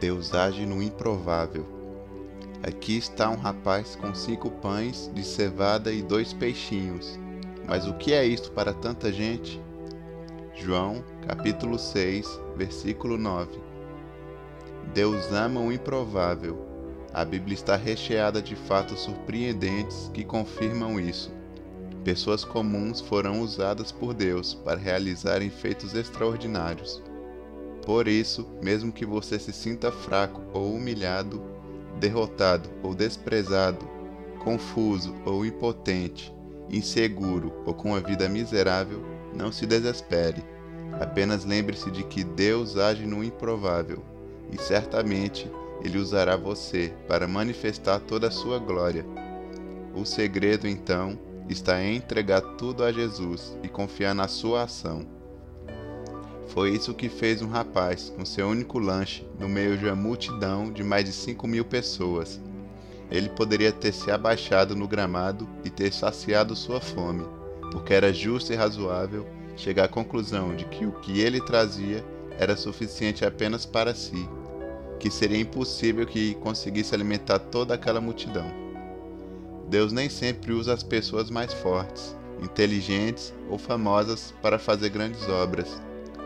Deus age no improvável. Aqui está um rapaz com cinco pães de cevada e dois peixinhos. Mas o que é isto para tanta gente? João, capítulo 6, versículo 9. Deus ama o improvável. A Bíblia está recheada de fatos surpreendentes que confirmam isso. Pessoas comuns foram usadas por Deus para realizarem feitos extraordinários. Por isso, mesmo que você se sinta fraco ou humilhado, derrotado ou desprezado, confuso ou impotente, inseguro ou com uma vida miserável, não se desespere. Apenas lembre-se de que Deus age no improvável e certamente Ele usará você para manifestar toda a sua glória. O segredo, então, está em entregar tudo a Jesus e confiar na sua ação. Foi isso que fez um rapaz com seu único lanche no meio de uma multidão de mais de 5 mil pessoas. Ele poderia ter se abaixado no gramado e ter saciado sua fome, porque era justo e razoável chegar à conclusão de que o que ele trazia era suficiente apenas para si, que seria impossível que conseguisse alimentar toda aquela multidão. Deus nem sempre usa as pessoas mais fortes, inteligentes ou famosas para fazer grandes obras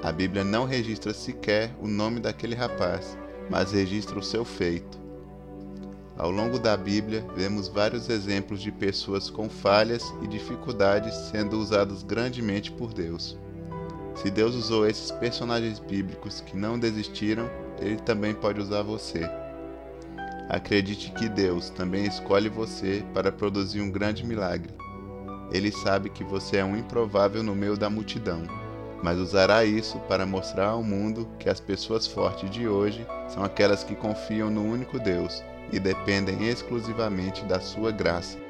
a Bíblia não registra sequer o nome daquele rapaz, mas registra o seu feito. Ao longo da Bíblia, vemos vários exemplos de pessoas com falhas e dificuldades sendo usadas grandemente por Deus. Se Deus usou esses personagens bíblicos que não desistiram, Ele também pode usar você. Acredite que Deus também escolhe você para produzir um grande milagre. Ele sabe que você é um improvável no meio da multidão mas usará isso para mostrar ao mundo que as pessoas fortes de hoje são aquelas que confiam no único Deus e dependem exclusivamente da sua graça.